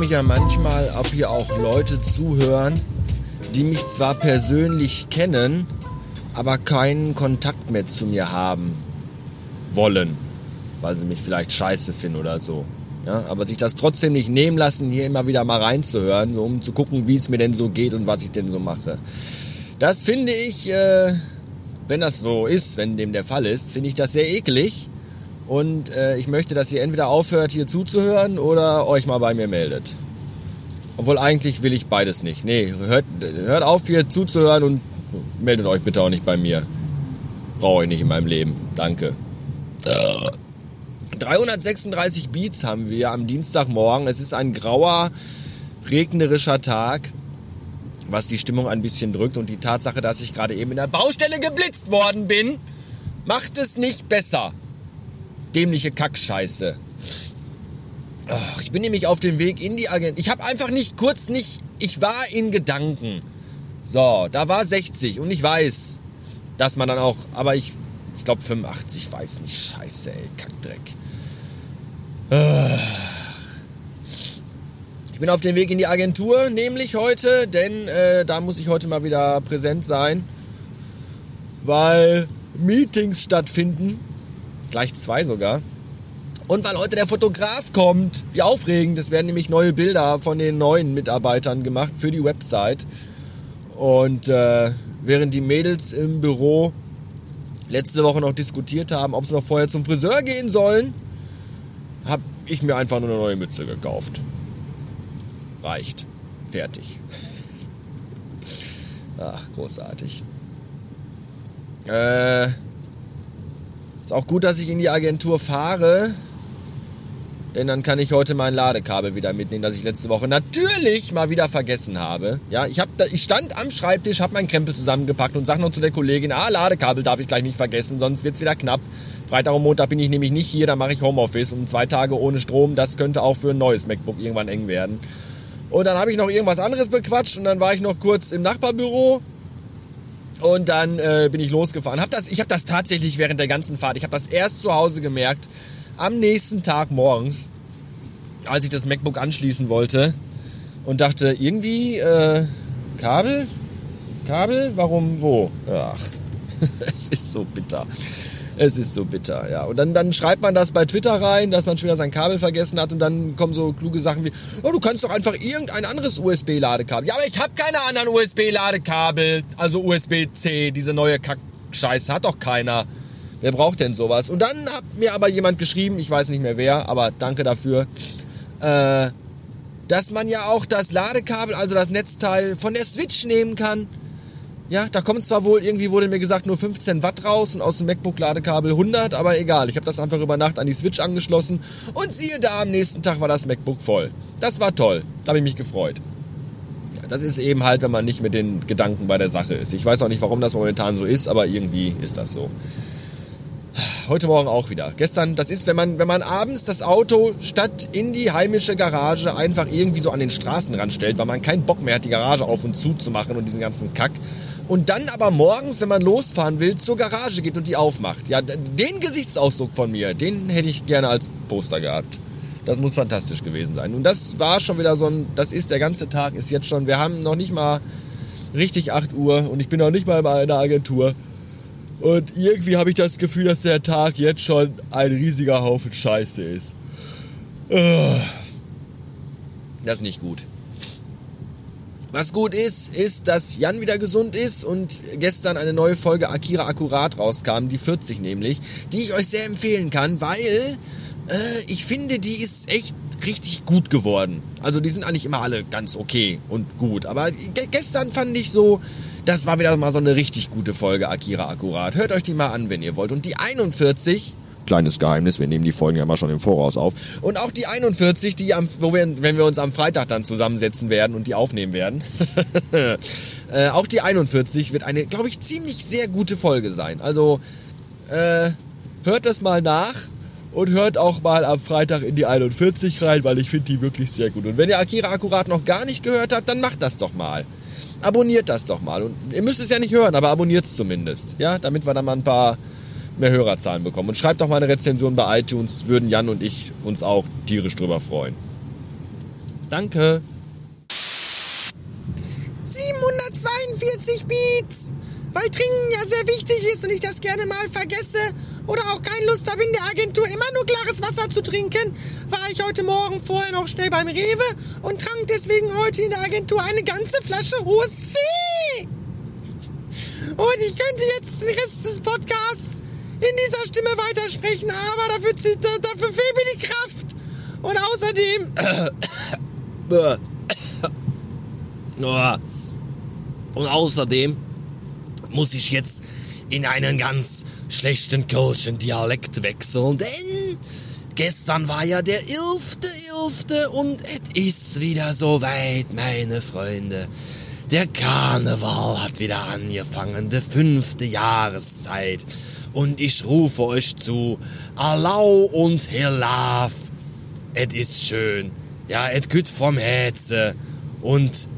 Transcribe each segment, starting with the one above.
mich ja manchmal, ob hier auch Leute zuhören, die mich zwar persönlich kennen, aber keinen Kontakt mehr zu mir haben wollen, weil sie mich vielleicht scheiße finden oder so. Ja, aber sich das trotzdem nicht nehmen lassen, hier immer wieder mal reinzuhören, um zu gucken, wie es mir denn so geht und was ich denn so mache. Das finde ich, äh, wenn das so ist, wenn dem der Fall ist, finde ich das sehr eklig. Und äh, ich möchte, dass ihr entweder aufhört, hier zuzuhören oder euch mal bei mir meldet. Obwohl eigentlich will ich beides nicht. Nee, hört, hört auf, hier zuzuhören und meldet euch bitte auch nicht bei mir. Brauche ich nicht in meinem Leben. Danke. 336 Beats haben wir am Dienstagmorgen. Es ist ein grauer, regnerischer Tag, was die Stimmung ein bisschen drückt. Und die Tatsache, dass ich gerade eben in der Baustelle geblitzt worden bin, macht es nicht besser dämliche Kackscheiße. Ich bin nämlich auf dem Weg in die Agent. Ich habe einfach nicht kurz nicht. Ich war in Gedanken. So, da war 60 und ich weiß, dass man dann auch. Aber ich, ich glaube 85, weiß nicht. Scheiße, ey, Kackdreck. Ich bin auf dem Weg in die Agentur, nämlich heute, denn äh, da muss ich heute mal wieder präsent sein, weil Meetings stattfinden Gleich zwei sogar. Und weil heute der Fotograf kommt. Wie aufregend. Es werden nämlich neue Bilder von den neuen Mitarbeitern gemacht für die Website. Und äh, während die Mädels im Büro letzte Woche noch diskutiert haben, ob sie noch vorher zum Friseur gehen sollen, habe ich mir einfach nur eine neue Mütze gekauft. Reicht. Fertig. Ach, großartig. Äh, ist auch gut, dass ich in die Agentur fahre. Denn dann kann ich heute mein Ladekabel wieder mitnehmen, das ich letzte Woche natürlich mal wieder vergessen habe. Ja, ich, hab da, ich stand am Schreibtisch, habe meinen Krempel zusammengepackt und sag noch zu der Kollegin, ah, Ladekabel darf ich gleich nicht vergessen, sonst wird's wieder knapp. Freitag und Montag bin ich nämlich nicht hier, da mache ich Homeoffice und zwei Tage ohne Strom, das könnte auch für ein neues MacBook irgendwann eng werden. Und dann habe ich noch irgendwas anderes bequatscht und dann war ich noch kurz im Nachbarbüro und dann äh, bin ich losgefahren. Hab das, ich habe das tatsächlich während der ganzen Fahrt, ich habe das erst zu Hause gemerkt, am nächsten Tag morgens, als ich das MacBook anschließen wollte und dachte, irgendwie, äh, Kabel? Kabel? Warum wo? Ach, es ist so bitter. Es ist so bitter, ja. Und dann, dann schreibt man das bei Twitter rein, dass man schon wieder sein Kabel vergessen hat und dann kommen so kluge Sachen wie, oh, du kannst doch einfach irgendein anderes USB-Ladekabel. Ja, aber ich habe keine anderen USB-Ladekabel, also USB-C, diese neue Kack-Scheiße hat doch keiner. Wer braucht denn sowas? Und dann hat mir aber jemand geschrieben, ich weiß nicht mehr wer, aber danke dafür, äh, dass man ja auch das Ladekabel, also das Netzteil von der Switch nehmen kann. Ja, da kommen zwar wohl, irgendwie wurde mir gesagt, nur 15 Watt raus und aus dem MacBook-Ladekabel 100, aber egal. Ich habe das einfach über Nacht an die Switch angeschlossen und siehe da, am nächsten Tag war das MacBook voll. Das war toll. Da habe ich mich gefreut. Das ist eben halt, wenn man nicht mit den Gedanken bei der Sache ist. Ich weiß auch nicht, warum das momentan so ist, aber irgendwie ist das so. Heute Morgen auch wieder. Gestern, das ist, wenn man, wenn man abends das Auto statt in die heimische Garage einfach irgendwie so an den Straßenrand stellt, weil man keinen Bock mehr hat, die Garage auf und zu zu machen und diesen ganzen Kack, und dann aber morgens, wenn man losfahren will, zur Garage geht und die aufmacht. Ja, den Gesichtsausdruck von mir, den hätte ich gerne als Poster gehabt. Das muss fantastisch gewesen sein. Und das war schon wieder so ein, das ist der ganze Tag, ist jetzt schon, wir haben noch nicht mal richtig 8 Uhr und ich bin noch nicht mal bei einer Agentur. Und irgendwie habe ich das Gefühl, dass der Tag jetzt schon ein riesiger Haufen Scheiße ist. Das ist nicht gut. Was gut ist, ist, dass Jan wieder gesund ist und gestern eine neue Folge Akira Akkurat rauskam, die 40 nämlich, die ich euch sehr empfehlen kann, weil äh, ich finde, die ist echt richtig gut geworden. Also die sind eigentlich immer alle ganz okay und gut, aber gestern fand ich so, das war wieder mal so eine richtig gute Folge Akira Akkurat. Hört euch die mal an, wenn ihr wollt. Und die 41 kleines Geheimnis, wir nehmen die Folgen ja immer schon im Voraus auf. Und auch die 41, die am, wo wir, wenn wir uns am Freitag dann zusammensetzen werden und die aufnehmen werden, äh, auch die 41 wird eine, glaube ich, ziemlich sehr gute Folge sein. Also äh, hört das mal nach und hört auch mal am Freitag in die 41 rein, weil ich finde die wirklich sehr gut. Und wenn ihr Akira akkurat noch gar nicht gehört habt, dann macht das doch mal. Abonniert das doch mal. Und ihr müsst es ja nicht hören, aber abonniert es zumindest. Ja, damit wir dann mal ein paar mehr Hörerzahlen bekommen. Und schreibt doch mal eine Rezension bei iTunes, würden Jan und ich uns auch tierisch drüber freuen. Danke. 742 Beats. Weil Trinken ja sehr wichtig ist und ich das gerne mal vergesse oder auch keine Lust habe in der Agentur immer nur klares Wasser zu trinken, war ich heute Morgen vorher noch schnell beim Rewe und trank deswegen heute in der Agentur eine ganze Flasche hohes C. Und ich könnte jetzt den Rest des Podcasts in dieser Stimme weitersprechen, aber dafür, dafür fehlt mir die Kraft. Und außerdem... Und außerdem muss ich jetzt in einen ganz schlechten Kölschen Dialekt wechseln, denn gestern war ja der 11.11. und es ist wieder so weit, meine Freunde. Der Karneval hat wieder angefangen, die fünfte Jahreszeit. Und ich rufe euch zu, Allau und Helaf. Es ist schön. Ja, es gut vom Herzen. Und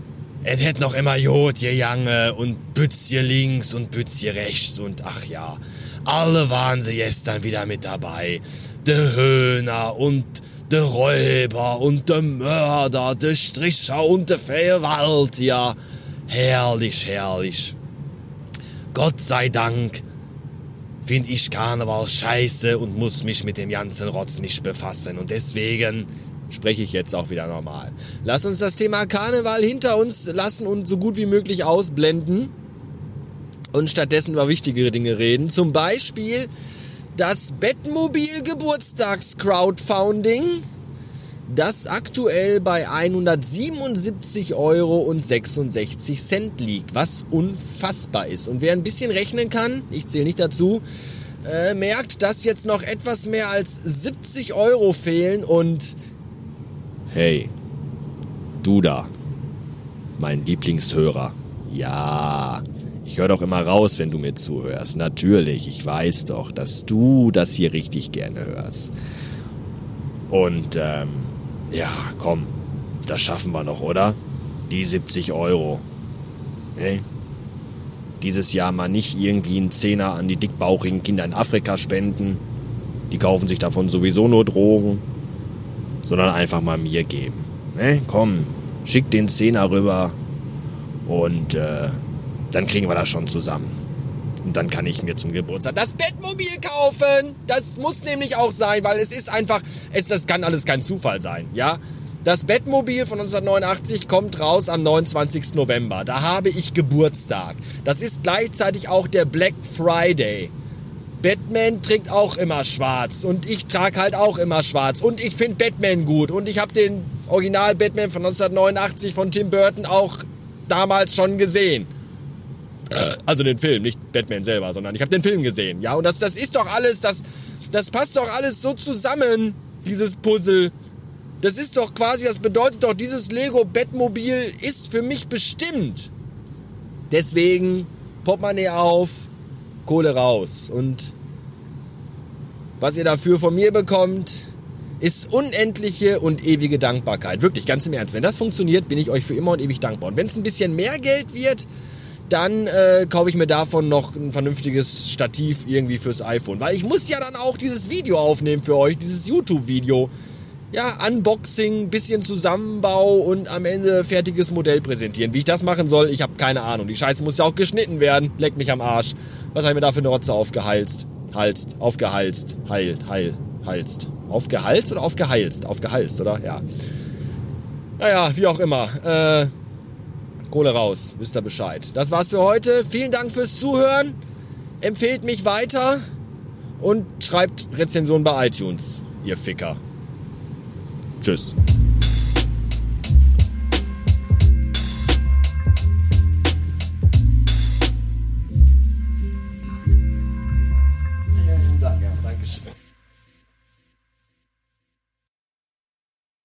es hätt noch immer Jod Jange und Bützje links und Bützje rechts und ach ja, alle waren sie gestern wieder mit dabei. De Höhner und de Räuber und de Mörder, de Stricher und de Verwalt, ja. Herrlich, herrlich. Gott sei Dank find ich Karneval scheiße und muss mich mit dem ganzen Rotz nicht befassen. Und deswegen spreche ich jetzt auch wieder normal. Lass uns das Thema Karneval hinter uns lassen und so gut wie möglich ausblenden und stattdessen über wichtigere Dinge reden. Zum Beispiel das Bettmobil Geburtstags Crowdfunding, das aktuell bei 177 Euro und 66 Cent liegt, was unfassbar ist. Und wer ein bisschen rechnen kann, ich zähle nicht dazu, äh, merkt, dass jetzt noch etwas mehr als 70 Euro fehlen und Hey, du da, mein Lieblingshörer. Ja, ich höre doch immer raus, wenn du mir zuhörst. Natürlich, ich weiß doch, dass du das hier richtig gerne hörst. Und ähm, ja, komm, das schaffen wir noch, oder? Die 70 Euro. Hey? Dieses Jahr mal nicht irgendwie einen Zehner an die dickbauchigen Kinder in Afrika spenden. Die kaufen sich davon sowieso nur Drogen sondern einfach mal mir geben. Ne? Komm, schick den Zehner rüber und äh, dann kriegen wir das schon zusammen. Und dann kann ich mir zum Geburtstag das Bettmobil kaufen. Das muss nämlich auch sein, weil es ist einfach, es, das kann alles kein Zufall sein, ja? Das Bettmobil von 1989 kommt raus am 29. November. Da habe ich Geburtstag. Das ist gleichzeitig auch der Black Friday. Batman trägt auch immer schwarz und ich trage halt auch immer schwarz und ich finde Batman gut und ich habe den Original Batman von 1989 von Tim Burton auch damals schon gesehen. Also den Film, nicht Batman selber, sondern ich habe den Film gesehen. Ja, und das, das ist doch alles, das, das passt doch alles so zusammen, dieses Puzzle. Das ist doch quasi, das bedeutet doch, dieses Lego Batmobil ist für mich bestimmt. Deswegen Portemonnaie auf, Kohle raus. Und was ihr dafür von mir bekommt, ist unendliche und ewige Dankbarkeit. Wirklich, ganz im Ernst. Wenn das funktioniert, bin ich euch für immer und ewig dankbar. Und wenn es ein bisschen mehr Geld wird, dann äh, kaufe ich mir davon noch ein vernünftiges Stativ irgendwie fürs iPhone. Weil ich muss ja dann auch dieses Video aufnehmen für euch, dieses YouTube-Video. Ja, Unboxing, bisschen Zusammenbau und am Ende fertiges Modell präsentieren. Wie ich das machen soll, ich habe keine Ahnung. Die Scheiße muss ja auch geschnitten werden. Leck mich am Arsch. Was habe ich mir da für eine Rotze aufgehalst? Halst, aufgehalst, heil, heil, halst. Aufgehalst oder aufgeheilst? Aufgehalst, oder? Ja. Naja, wie auch immer. Äh, Kohle raus, wisst ihr Bescheid. Das war's für heute. Vielen Dank fürs Zuhören. Empfehlt mich weiter und schreibt Rezension bei iTunes, ihr Ficker. Tschüss.